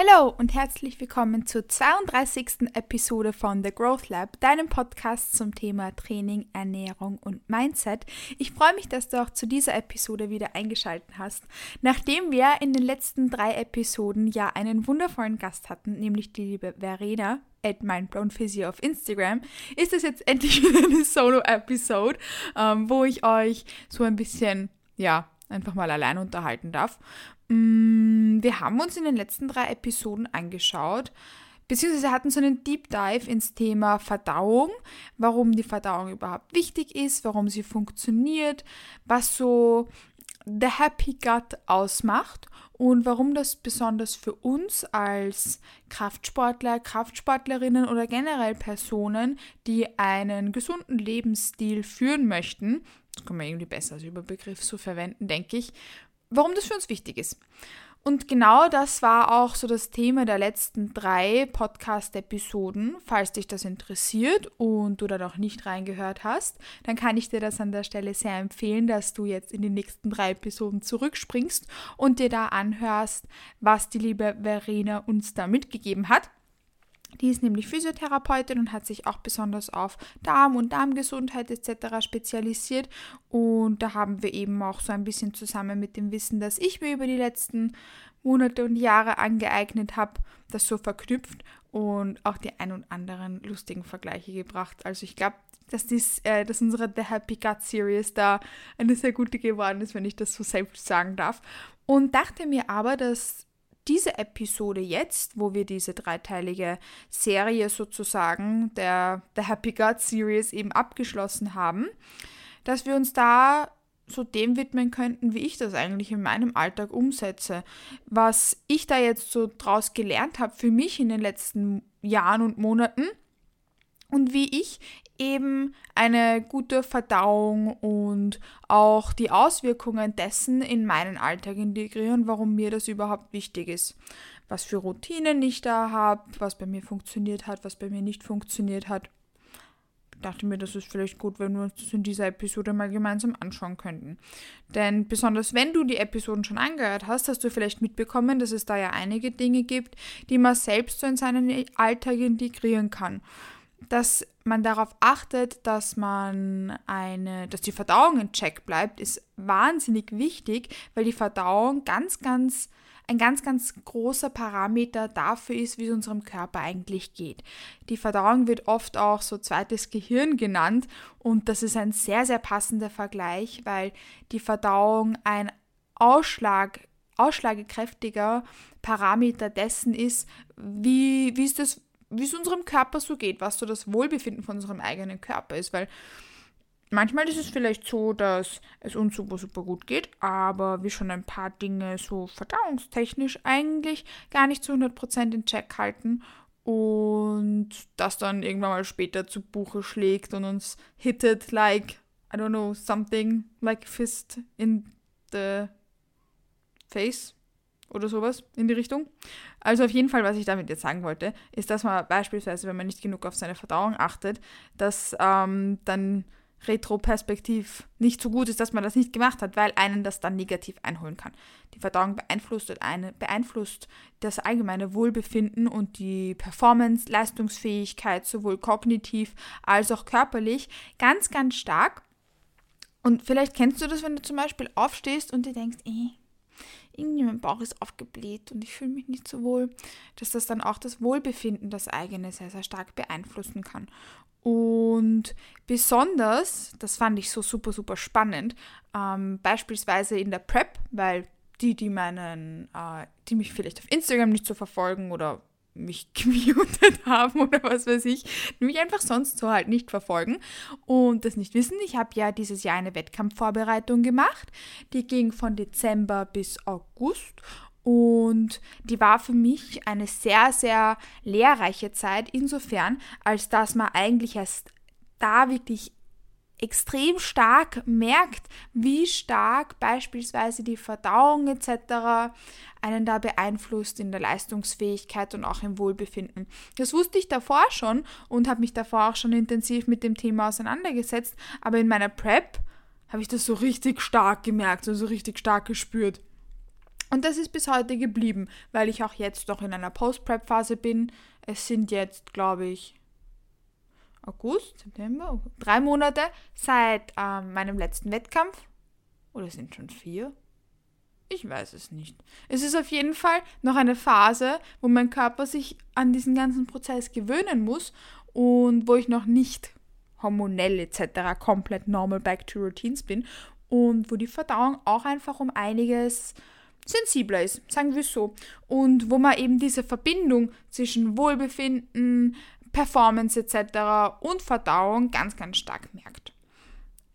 Hallo und herzlich willkommen zur 32. Episode von The Growth Lab, deinem Podcast zum Thema Training, Ernährung und Mindset. Ich freue mich, dass du auch zu dieser Episode wieder eingeschaltet hast. Nachdem wir in den letzten drei Episoden ja einen wundervollen Gast hatten, nämlich die liebe Verena, at mindblownphysio auf Instagram, ist es jetzt endlich wieder eine Solo-Episode, ähm, wo ich euch so ein bisschen, ja, einfach mal allein unterhalten darf. Mm, wir haben uns in den letzten drei Episoden angeschaut, beziehungsweise hatten so einen Deep Dive ins Thema Verdauung, warum die Verdauung überhaupt wichtig ist, warum sie funktioniert, was so The Happy Gut ausmacht und warum das besonders für uns als Kraftsportler, Kraftsportlerinnen oder generell Personen, die einen gesunden Lebensstil führen möchten, das kann man irgendwie besser als Überbegriff so verwenden, denke ich, warum das für uns wichtig ist. Und genau das war auch so das Thema der letzten drei Podcast-Episoden. Falls dich das interessiert und du da noch nicht reingehört hast, dann kann ich dir das an der Stelle sehr empfehlen, dass du jetzt in die nächsten drei Episoden zurückspringst und dir da anhörst, was die liebe Verena uns da mitgegeben hat. Die ist nämlich Physiotherapeutin und hat sich auch besonders auf Darm und Darmgesundheit etc. spezialisiert. Und da haben wir eben auch so ein bisschen zusammen mit dem Wissen, das ich mir über die letzten Monate und Jahre angeeignet habe, das so verknüpft und auch die ein und anderen lustigen Vergleiche gebracht. Also ich glaube, dass, dies, äh, dass unsere The Happy Gut Series da eine sehr gute geworden ist, wenn ich das so selbst sagen darf. Und dachte mir aber, dass diese Episode jetzt, wo wir diese dreiteilige Serie sozusagen der, der Happy God Series eben abgeschlossen haben, dass wir uns da so dem widmen könnten, wie ich das eigentlich in meinem Alltag umsetze. Was ich da jetzt so draus gelernt habe für mich in den letzten Jahren und Monaten und wie ich eben eine gute Verdauung und auch die Auswirkungen dessen in meinen Alltag integrieren, warum mir das überhaupt wichtig ist. Was für Routinen ich da habe, was bei mir funktioniert hat, was bei mir nicht funktioniert hat. Ich dachte mir, das ist vielleicht gut, wenn wir uns das in dieser Episode mal gemeinsam anschauen könnten. Denn besonders wenn du die Episoden schon angehört hast, hast du vielleicht mitbekommen, dass es da ja einige Dinge gibt, die man selbst so in seinen Alltag integrieren kann dass man darauf achtet, dass man eine, dass die Verdauung in Check bleibt, ist wahnsinnig wichtig, weil die Verdauung ganz, ganz ein ganz, ganz großer Parameter dafür ist, wie es unserem Körper eigentlich geht. Die Verdauung wird oft auch so zweites Gehirn genannt und das ist ein sehr, sehr passender Vergleich, weil die Verdauung ein Ausschlag, ausschlagekräftiger Parameter dessen ist, wie, wie ist das wie es unserem Körper so geht, was so das Wohlbefinden von unserem eigenen Körper ist, weil manchmal ist es vielleicht so, dass es uns super, super gut geht, aber wir schon ein paar Dinge so verdauungstechnisch eigentlich gar nicht zu 100% in Check halten und das dann irgendwann mal später zu Buche schlägt und uns hittet like, I don't know, something like a fist in the face oder sowas in die Richtung. Also auf jeden Fall, was ich damit jetzt sagen wollte, ist, dass man beispielsweise, wenn man nicht genug auf seine Verdauung achtet, dass ähm, dann retroperspektiv nicht so gut ist, dass man das nicht gemacht hat, weil einen das dann negativ einholen kann. Die Verdauung beeinflusst, eine, beeinflusst das allgemeine Wohlbefinden und die Performance, Leistungsfähigkeit, sowohl kognitiv als auch körperlich, ganz, ganz stark. Und vielleicht kennst du das, wenn du zum Beispiel aufstehst und dir denkst, eh, irgendwie mein Bauch ist aufgebläht und ich fühle mich nicht so wohl, dass das dann auch das Wohlbefinden, das eigene, sehr, sehr stark beeinflussen kann. Und besonders, das fand ich so super, super spannend, ähm, beispielsweise in der Prep, weil die, die meinen, äh, die mich vielleicht auf Instagram nicht so verfolgen oder mich gemutet haben oder was weiß ich, mich einfach sonst so halt nicht verfolgen und das nicht wissen. Ich habe ja dieses Jahr eine Wettkampfvorbereitung gemacht, die ging von Dezember bis August und die war für mich eine sehr, sehr lehrreiche Zeit, insofern, als dass man eigentlich erst da wirklich extrem stark merkt, wie stark beispielsweise die Verdauung etc. einen da beeinflusst in der Leistungsfähigkeit und auch im Wohlbefinden. Das wusste ich davor schon und habe mich davor auch schon intensiv mit dem Thema auseinandergesetzt, aber in meiner Prep habe ich das so richtig stark gemerkt, so, so richtig stark gespürt. Und das ist bis heute geblieben, weil ich auch jetzt noch in einer Post-Prep-Phase bin. Es sind jetzt, glaube ich, August, September, drei Monate seit ähm, meinem letzten Wettkampf. Oder sind schon vier? Ich weiß es nicht. Es ist auf jeden Fall noch eine Phase, wo mein Körper sich an diesen ganzen Prozess gewöhnen muss und wo ich noch nicht hormonell etc. komplett normal back to routines bin und wo die Verdauung auch einfach um einiges sensibler ist, sagen wir so. Und wo man eben diese Verbindung zwischen Wohlbefinden, Performance etc. und Verdauung ganz, ganz stark merkt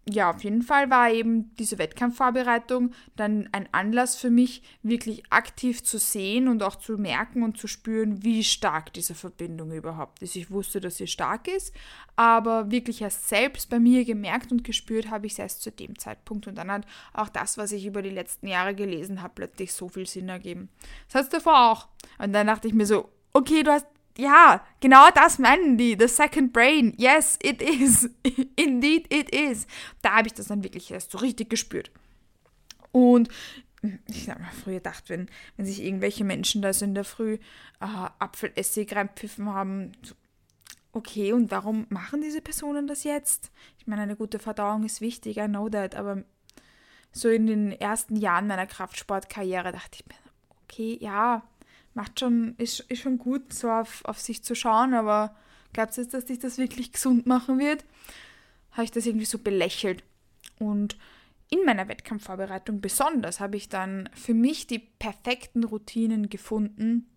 ja, auf jeden Fall war eben diese Wettkampfvorbereitung dann ein Anlass für mich, wirklich aktiv zu sehen und auch zu merken und zu spüren, wie stark diese Verbindung überhaupt ist. Ich wusste, dass sie stark ist, aber wirklich erst selbst bei mir gemerkt und gespürt habe ich es erst zu dem Zeitpunkt. Und dann hat auch das, was ich über die letzten Jahre gelesen habe, plötzlich so viel Sinn ergeben. Das hat es davor auch. Und dann dachte ich mir so, okay, du hast ja, genau das meinen die. The second brain. Yes, it is. Indeed, it is. Da habe ich das dann wirklich erst so richtig gespürt. Und ich habe mir früher gedacht, wenn, wenn sich irgendwelche Menschen da so in der Früh äh, Apfelessig reinpfiffen haben, so, okay, und warum machen diese Personen das jetzt? Ich meine, eine gute Verdauung ist wichtig, I know that, aber so in den ersten Jahren meiner Kraftsportkarriere dachte ich mir, okay, ja, macht schon, ist, ist schon gut, so auf, auf sich zu schauen, aber glaubst du jetzt, dass dich das wirklich gesund machen wird? Habe ich das irgendwie so belächelt. Und in meiner Wettkampfvorbereitung besonders habe ich dann für mich die perfekten Routinen gefunden,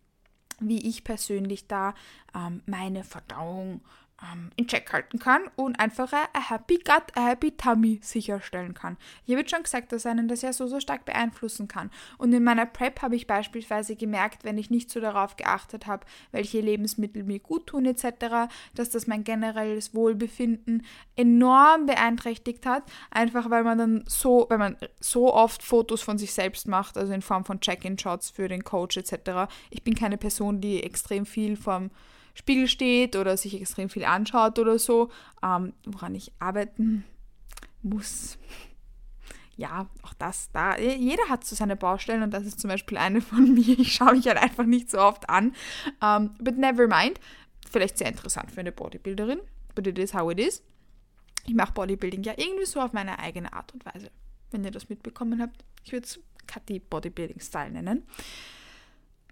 wie ich persönlich da ähm, meine Verdauung ähm, in Check halten kann und einfach ein Happy Gut, ein Happy Tummy sicherstellen kann. Habe jetzt schon gesagt, dass einen das ja so, so stark beeinflussen kann. Und in meiner Prep habe ich beispielsweise gemerkt, wenn ich nicht so darauf geachtet habe, welche Lebensmittel mir gut tun etc., dass das mein generelles Wohlbefinden enorm beeinträchtigt hat, einfach weil man dann so, wenn man so oft Fotos von sich selbst macht, also in Form von Check-in-Shots für den Coach etc. Ich bin keine Person, die extrem viel vom Spiegel steht oder sich extrem viel anschaut oder so, ähm, woran ich arbeiten muss. Ja, auch das da. Jeder hat so seine Baustellen und das ist zum Beispiel eine von mir. Ich schaue mich halt einfach nicht so oft an. Um, ähm, but never mind. Vielleicht sehr interessant für eine Bodybuilderin. But it is how it is. Ich mache Bodybuilding ja irgendwie so auf meine eigene Art und Weise. Wenn ihr das mitbekommen habt. Ich würde es Kathi Bodybuilding Style nennen.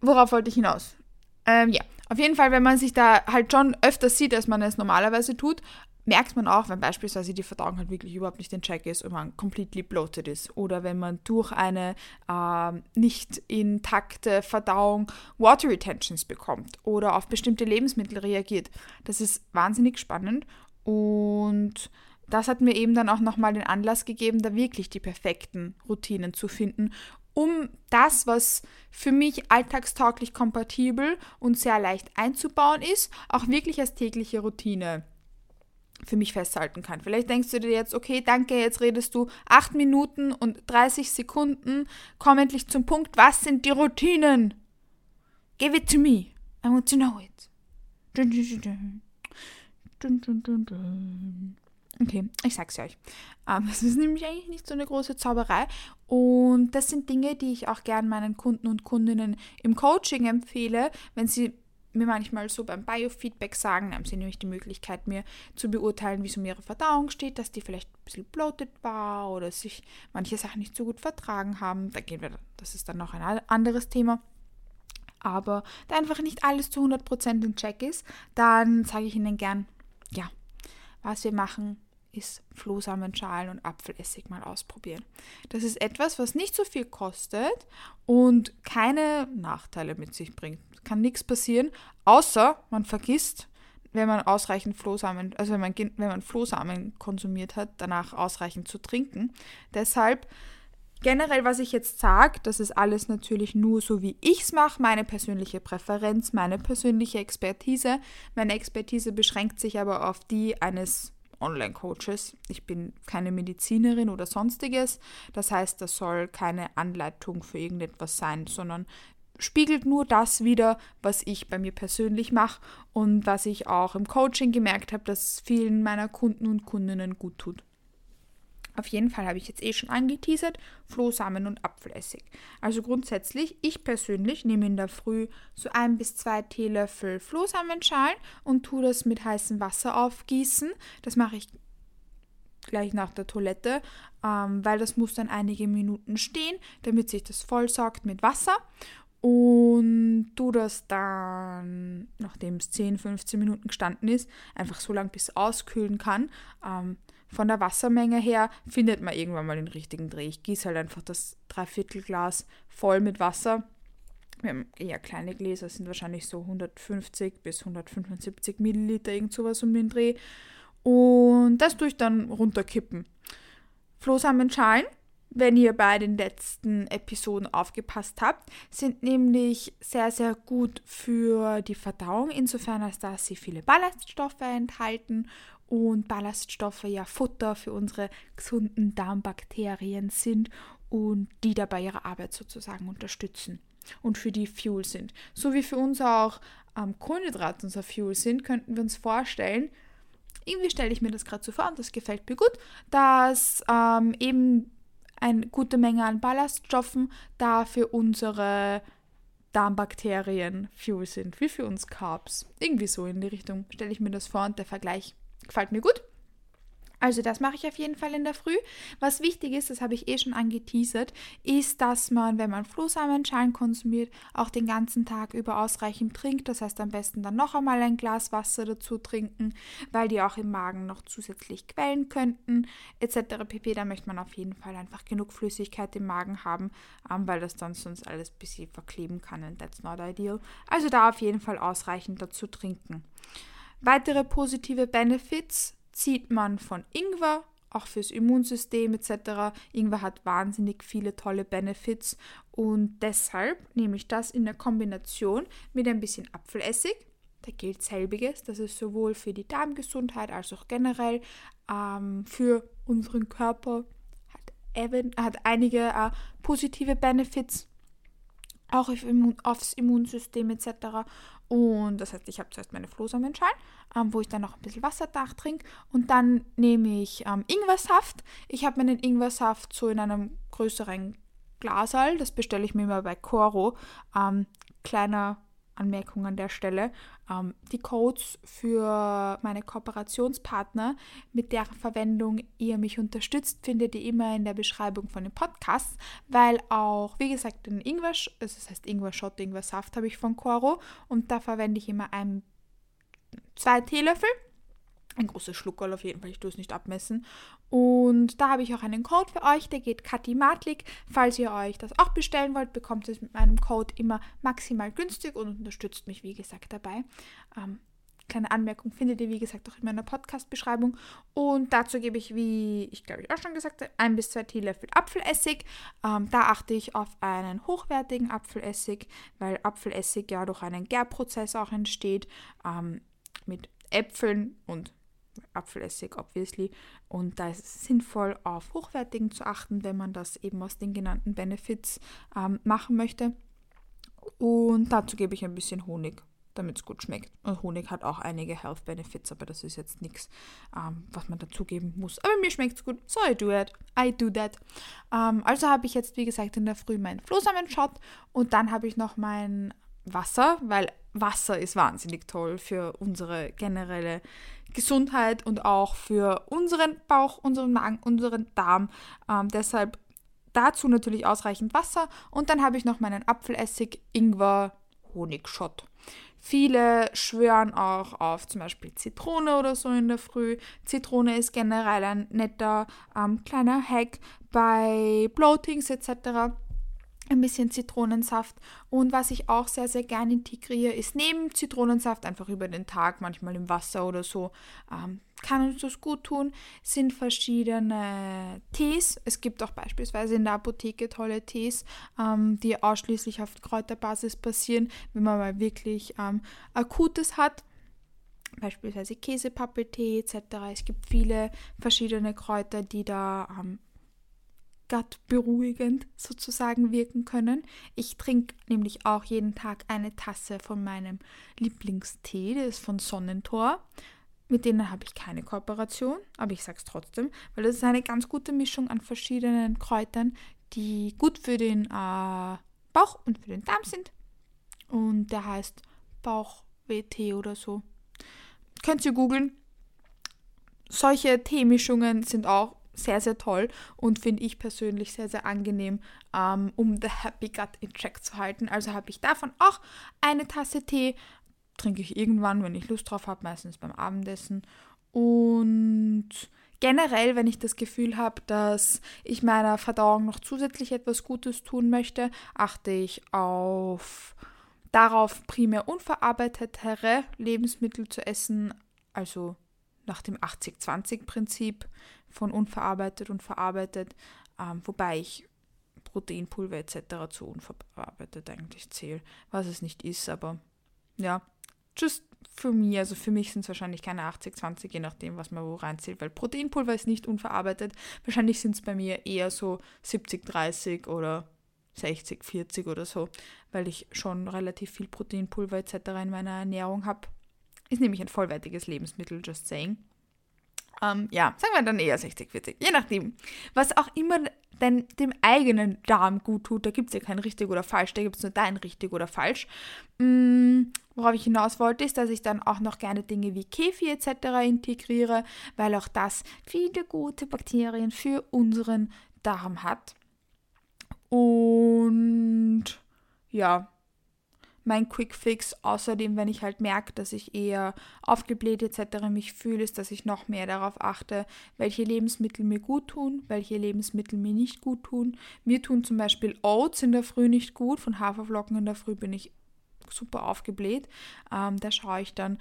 Worauf wollte ich hinaus? Ähm, auf jeden Fall, wenn man sich da halt schon öfter sieht, als man es normalerweise tut, merkt man auch, wenn beispielsweise die Verdauung halt wirklich überhaupt nicht in Check ist und man completely bloated ist. Oder wenn man durch eine äh, nicht intakte Verdauung Water Retentions bekommt oder auf bestimmte Lebensmittel reagiert. Das ist wahnsinnig spannend und das hat mir eben dann auch nochmal den Anlass gegeben, da wirklich die perfekten Routinen zu finden um das, was für mich alltagstauglich kompatibel und sehr leicht einzubauen ist, auch wirklich als tägliche Routine für mich festhalten kann. Vielleicht denkst du dir jetzt, okay, danke, jetzt redest du 8 Minuten und 30 Sekunden, komm endlich zum Punkt, was sind die Routinen? Give it to me, I want to know it. Dun, dun, dun, Okay, ich sag's euch. Ähm, es ist nämlich eigentlich nicht so eine große Zauberei. Und das sind Dinge, die ich auch gern meinen Kunden und Kundinnen im Coaching empfehle, wenn sie mir manchmal so beim Biofeedback sagen, haben sie nämlich die Möglichkeit, mir zu beurteilen, wie es um ihre Verdauung steht, dass die vielleicht ein bisschen bloated war oder sich manche Sachen nicht so gut vertragen haben. Da gehen wir, das ist dann noch ein anderes Thema. Aber da einfach nicht alles zu 100% in Check ist, dann sage ich ihnen gern, ja, was wir machen, ist Flohsamenschalen und Apfelessig mal ausprobieren. Das ist etwas, was nicht so viel kostet und keine Nachteile mit sich bringt. Kann nichts passieren, außer man vergisst, wenn man ausreichend Flohsamen, also wenn man, wenn man Flohsamen konsumiert hat, danach ausreichend zu trinken. Deshalb generell, was ich jetzt sage, das ist alles natürlich nur so, wie ich es mache, meine persönliche Präferenz, meine persönliche Expertise. Meine Expertise beschränkt sich aber auf die eines Online-Coaches. Ich bin keine Medizinerin oder sonstiges. Das heißt, das soll keine Anleitung für irgendetwas sein, sondern spiegelt nur das wieder, was ich bei mir persönlich mache und was ich auch im Coaching gemerkt habe, dass vielen meiner Kunden und Kundinnen gut tut. Auf jeden Fall habe ich jetzt eh schon angeteasert, Flohsamen und Apfelessig. Also grundsätzlich, ich persönlich nehme in der Früh so ein bis zwei Teelöffel Flohsamenschalen und tue das mit heißem Wasser aufgießen. Das mache ich gleich nach der Toilette, ähm, weil das muss dann einige Minuten stehen, damit sich das vollsaugt mit Wasser. Und du das dann, nachdem es 10, 15 Minuten gestanden ist, einfach so lange bis es auskühlen kann. Ähm, von der Wassermenge her findet man irgendwann mal den richtigen Dreh. Ich gieße halt einfach das Dreiviertelglas voll mit Wasser. Wir haben eher kleine Gläser, sind wahrscheinlich so 150 bis 175 Milliliter, irgend sowas um den Dreh. Und das tue ich dann runterkippen. Flohsamenschalen, wenn ihr bei den letzten Episoden aufgepasst habt, sind nämlich sehr, sehr gut für die Verdauung, insofern als dass sie viele Ballaststoffe enthalten und Ballaststoffe ja Futter für unsere gesunden Darmbakterien sind und die dabei ihre Arbeit sozusagen unterstützen und für die Fuel sind. So wie für uns auch ähm, Kohlenhydrate unser Fuel sind, könnten wir uns vorstellen, irgendwie stelle ich mir das gerade so vor und das gefällt mir gut, dass ähm, eben eine gute Menge an Ballaststoffen da für unsere Darmbakterien Fuel sind, wie für uns Carbs. Irgendwie so in die Richtung stelle ich mir das vor und der Vergleich Gefällt mir gut. Also das mache ich auf jeden Fall in der Früh. Was wichtig ist, das habe ich eh schon angeteasert, ist, dass man, wenn man Flohsamenschalen konsumiert, auch den ganzen Tag über ausreichend trinkt. Das heißt am besten dann noch einmal ein Glas Wasser dazu trinken, weil die auch im Magen noch zusätzlich quellen könnten, etc. pp. Da möchte man auf jeden Fall einfach genug Flüssigkeit im Magen haben, ähm, weil das dann sonst alles ein bisschen verkleben kann und that's not ideal. Also da auf jeden Fall ausreichend dazu trinken. Weitere positive Benefits zieht man von Ingwer, auch fürs Immunsystem etc. Ingwer hat wahnsinnig viele tolle Benefits und deshalb nehme ich das in der Kombination mit ein bisschen Apfelessig. Da gilt selbiges, das ist sowohl für die Darmgesundheit als auch generell ähm, für unseren Körper hat, even, hat einige äh, positive Benefits auch auf Immun, aufs Immunsystem etc. Und das heißt, ich habe zuerst meine Flohsamenschalen, ähm, wo ich dann noch ein bisschen Wasser trinke. Und dann nehme ich ähm, Ingwersaft. Ich habe meinen Ingwersaft so in einem größeren Glasal. Das bestelle ich mir immer bei Coro. Ähm, kleiner Anmerkung an der Stelle. Ähm, die Codes für meine Kooperationspartner, mit deren Verwendung ihr mich unterstützt, findet ihr immer in der Beschreibung von den Podcasts, weil auch, wie gesagt, den Ingwer, also das heißt Ingwer-Shot, Ingwer-Saft habe ich von Coro und da verwende ich immer ein, zwei Teelöffel ein großes Schluckerl auf jeden Fall, ich tue es nicht abmessen. Und da habe ich auch einen Code für euch, der geht Kathi Matlik. Falls ihr euch das auch bestellen wollt, bekommt es mit meinem Code immer maximal günstig und unterstützt mich, wie gesagt, dabei. Ähm, kleine Anmerkung findet ihr, wie gesagt, auch in meiner Podcast-Beschreibung. Und dazu gebe ich, wie ich glaube ich auch schon gesagt habe, ein bis zwei Teelöffel Apfelessig. Ähm, da achte ich auf einen hochwertigen Apfelessig, weil Apfelessig ja durch einen Gärprozess auch entsteht. Ähm, mit Äpfeln und Apfelessig, obviously. Und da ist es sinnvoll, auf Hochwertigen zu achten, wenn man das eben aus den genannten Benefits ähm, machen möchte. Und dazu gebe ich ein bisschen Honig, damit es gut schmeckt. Und Honig hat auch einige Health Benefits, aber das ist jetzt nichts, ähm, was man dazugeben muss. Aber mir schmeckt es gut, so I do it. I do that. Ähm, also habe ich jetzt, wie gesagt, in der Früh meinen Flohsamenshot und dann habe ich noch mein Wasser, weil Wasser ist wahnsinnig toll für unsere generelle Gesundheit und auch für unseren Bauch, unseren Magen, unseren Darm. Ähm, deshalb dazu natürlich ausreichend Wasser und dann habe ich noch meinen Apfelessig, Ingwer, Honigshot. Viele schwören auch auf zum Beispiel Zitrone oder so in der Früh. Zitrone ist generell ein netter ähm, kleiner Hack bei Bloatings etc ein bisschen Zitronensaft. Und was ich auch sehr, sehr gerne integriere, ist neben Zitronensaft einfach über den Tag, manchmal im Wasser oder so, ähm, kann uns das gut tun, sind verschiedene Tees. Es gibt auch beispielsweise in der Apotheke tolle Tees, ähm, die ausschließlich auf Kräuterbasis basieren, wenn man mal wirklich ähm, Akutes hat beispielsweise Käsepappeltee etc. Es gibt viele verschiedene Kräuter, die da ähm, beruhigend sozusagen wirken können. Ich trinke nämlich auch jeden Tag eine Tasse von meinem Lieblingstee, der ist von Sonnentor. mit denen habe ich keine Kooperation, aber ich sage es trotzdem, weil das ist eine ganz gute Mischung an verschiedenen Kräutern, die gut für den äh, Bauch und für den Darm sind. Und der heißt Bauchweh-Tee oder so. Könnt ihr googeln. Solche Teemischungen sind auch sehr, sehr toll und finde ich persönlich sehr, sehr angenehm, ähm, um the Happy Gut in Check zu halten. Also habe ich davon auch eine Tasse Tee. Trinke ich irgendwann, wenn ich Lust drauf habe, meistens beim Abendessen. Und generell, wenn ich das Gefühl habe, dass ich meiner Verdauung noch zusätzlich etwas Gutes tun möchte, achte ich auf darauf primär unverarbeitetere Lebensmittel zu essen, also nach dem 80-20-Prinzip von unverarbeitet und verarbeitet, ähm, wobei ich Proteinpulver etc. zu unverarbeitet eigentlich zähle, was es nicht ist, aber ja, just für mich, also für mich sind es wahrscheinlich keine 80-20, je nachdem, was man wo reinzählt, weil Proteinpulver ist nicht unverarbeitet. Wahrscheinlich sind es bei mir eher so 70-30 oder 60-40 oder so, weil ich schon relativ viel Proteinpulver etc. in meiner Ernährung habe. Ist nämlich ein vollwertiges Lebensmittel, just saying. Ähm, ja, sagen wir dann eher 60, 40, je nachdem. Was auch immer denn dem eigenen Darm gut tut, da gibt es ja kein richtig oder falsch, da gibt es nur dein richtig oder falsch. Mhm, worauf ich hinaus wollte, ist, dass ich dann auch noch gerne Dinge wie Kefir etc. integriere, weil auch das viele gute Bakterien für unseren Darm hat. Und ja, mein Quick Fix. Außerdem, wenn ich halt merke, dass ich eher aufgebläht etc. mich fühle, ist, dass ich noch mehr darauf achte, welche Lebensmittel mir gut tun, welche Lebensmittel mir nicht gut tun. Mir tun zum Beispiel Oats in der Früh nicht gut. Von Haferflocken in der Früh bin ich super aufgebläht. Ähm, da schaue ich dann,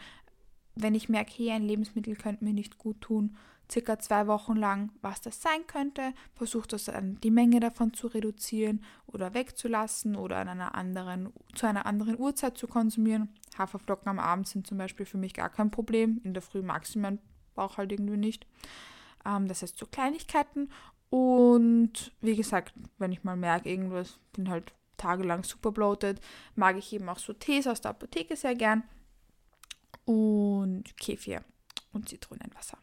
wenn ich merke, hey, ein Lebensmittel könnte mir nicht gut tun, circa zwei Wochen lang, was das sein könnte, versucht das dann die Menge davon zu reduzieren oder wegzulassen oder an einer anderen, zu einer anderen Uhrzeit zu konsumieren. Haferflocken am Abend sind zum Beispiel für mich gar kein Problem. In der Früh mag sie mein Bauch halt irgendwie nicht. Ähm, das heißt so Kleinigkeiten. Und wie gesagt, wenn ich mal merke, irgendwas bin halt tagelang super bloated, mag ich eben auch so Tees aus der Apotheke sehr gern. Und Kefir und Zitronenwasser.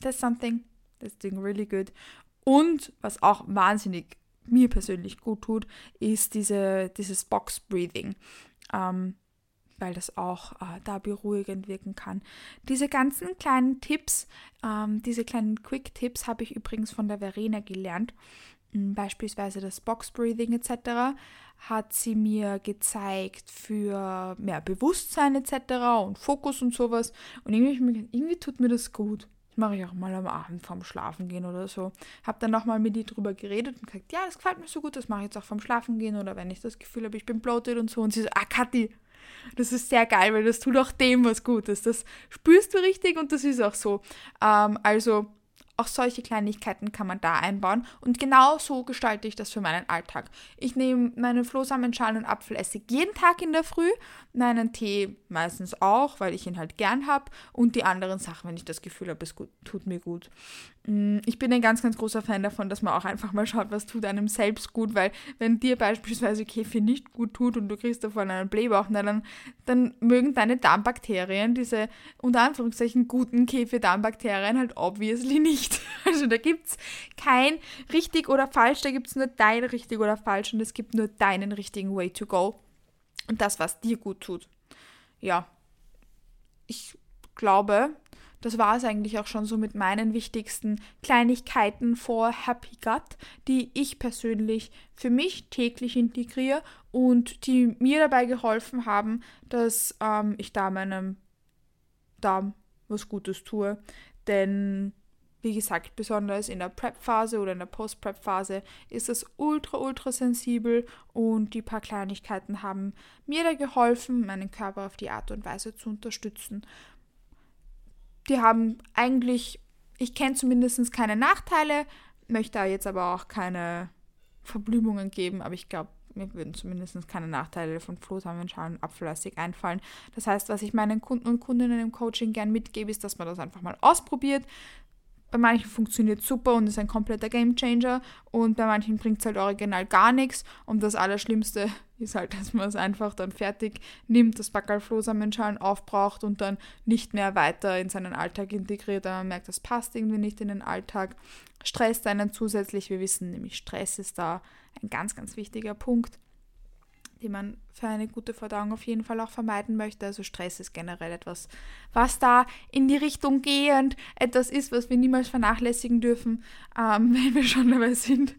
That's something that's doing really good. Und was auch wahnsinnig mir persönlich gut tut, ist diese, dieses Box Breathing. Ähm, weil das auch äh, da beruhigend wirken kann. Diese ganzen kleinen Tipps, ähm, diese kleinen Quick-Tipps habe ich übrigens von der Verena gelernt. Beispielsweise das Box Breathing etc. hat sie mir gezeigt für mehr Bewusstsein etc. und Fokus und sowas. Und irgendwie, irgendwie tut mir das gut mache ich auch mal am Abend vorm Schlafen gehen oder so. Habe dann nochmal mit ihr drüber geredet und gesagt, ja, das gefällt mir so gut, das mache ich jetzt auch vorm Schlafen gehen oder wenn ich das Gefühl habe, ich bin bloated und so. Und sie so, ah, Kathi, das ist sehr geil, weil das tut auch dem was Gutes. Das spürst du richtig und das ist auch so. Ähm, also auch solche Kleinigkeiten kann man da einbauen und genau so gestalte ich das für meinen Alltag. Ich nehme meine Flohsamenschalen und Apfelessig jeden Tag in der Früh, meinen Tee meistens auch, weil ich ihn halt gern habe und die anderen Sachen, wenn ich das Gefühl habe, es gut, tut mir gut. Mm, ich bin ein ganz, ganz großer Fan davon, dass man auch einfach mal schaut, was tut einem selbst gut, weil wenn dir beispielsweise Käfig nicht gut tut und du kriegst davon einen Blähbauch, na, dann, dann mögen deine Darmbakterien, diese unter Anführungszeichen guten Käfig-Darmbakterien halt obviously nicht. Also da gibt es kein richtig oder falsch, da gibt es nur dein richtig oder falsch und es gibt nur deinen richtigen Way to go und das, was dir gut tut. Ja, ich glaube, das war es eigentlich auch schon so mit meinen wichtigsten Kleinigkeiten vor Happy Gut, die ich persönlich für mich täglich integriere und die mir dabei geholfen haben, dass ähm, ich da meinem Darm was Gutes tue. Denn wie gesagt, besonders in der Prep-Phase oder in der Post-Prep-Phase ist es ultra, ultra sensibel und die paar Kleinigkeiten haben mir da geholfen, meinen Körper auf die Art und Weise zu unterstützen, die haben eigentlich, ich kenne zumindest keine Nachteile, möchte da jetzt aber auch keine Verblümungen geben, aber ich glaube, mir würden zumindest keine Nachteile von Flohsamenschalen und Apfelessig einfallen. Das heißt, was ich meinen Kunden und Kundinnen im Coaching gern mitgebe, ist, dass man das einfach mal ausprobiert, bei manchen funktioniert super und ist ein kompletter Gamechanger und bei manchen bringt es halt original gar nichts. Und das Allerschlimmste ist halt, dass man es einfach dann fertig nimmt, das Backerl Flohsamenschalen aufbraucht und dann nicht mehr weiter in seinen Alltag integriert, weil man merkt, das passt irgendwie nicht in den Alltag. Stresst einen zusätzlich. Wir wissen nämlich, Stress ist da ein ganz, ganz wichtiger Punkt die man für eine gute Verdauung auf jeden Fall auch vermeiden möchte. Also Stress ist generell etwas, was da in die Richtung gehend etwas ist, was wir niemals vernachlässigen dürfen, ähm, wenn wir schon dabei sind.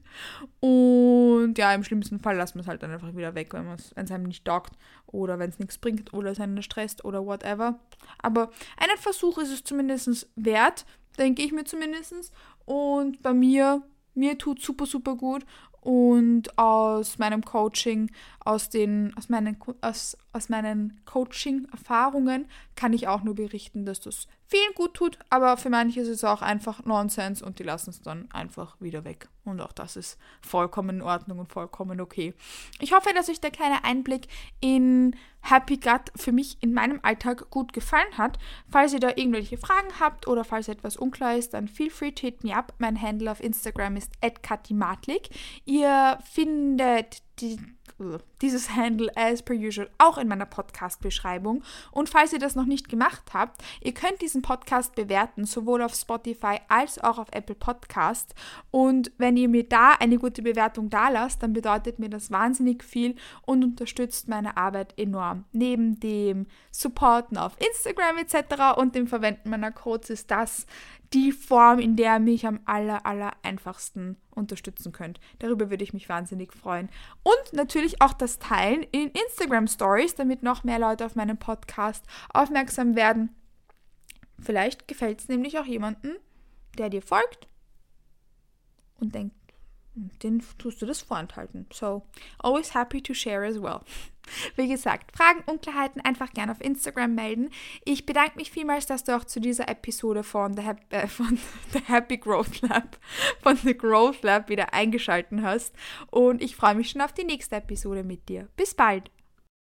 Und ja, im schlimmsten Fall lassen wir es halt dann einfach wieder weg, wenn es einem nicht taugt oder wenn es nichts bringt oder es einen stresst oder whatever. Aber einen Versuch ist es zumindest wert, denke ich mir zumindest. Und bei mir mir tut super, super gut und aus meinem Coaching, aus, den, aus meinen, aus, aus meinen Coaching-Erfahrungen kann ich auch nur berichten, dass das vielen gut tut, aber für manche ist es auch einfach Nonsens und die lassen es dann einfach wieder weg. Und auch das ist vollkommen in Ordnung und vollkommen okay. Ich hoffe, dass euch der kleine Einblick in Happy Gut für mich in meinem Alltag gut gefallen hat. Falls ihr da irgendwelche Fragen habt oder falls etwas unklar ist, dann feel free to hit me up. Mein Handle auf Instagram ist @katimatlik. Ihr findet die dieses Handle as per usual auch in meiner Podcast-Beschreibung. Und falls ihr das noch nicht gemacht habt, ihr könnt diesen Podcast bewerten, sowohl auf Spotify als auch auf Apple Podcast. Und wenn ihr mir da eine gute Bewertung da lasst, dann bedeutet mir das wahnsinnig viel und unterstützt meine Arbeit enorm. Neben dem Supporten auf Instagram etc. und dem Verwenden meiner Codes ist das die Form, in der mich am aller, aller einfachsten unterstützen könnt. Darüber würde ich mich wahnsinnig freuen. Und natürlich auch das Teilen in Instagram Stories, damit noch mehr Leute auf meinen Podcast aufmerksam werden. Vielleicht gefällt es nämlich auch jemanden, der dir folgt und denkt, den tust du das vorenthalten. So, always happy to share as well. Wie gesagt, Fragen, Unklarheiten einfach gerne auf Instagram melden. Ich bedanke mich vielmals, dass du auch zu dieser Episode von The, Happy, äh, von The Happy Growth Lab, von The Growth Lab wieder eingeschalten hast. Und ich freue mich schon auf die nächste Episode mit dir. Bis bald!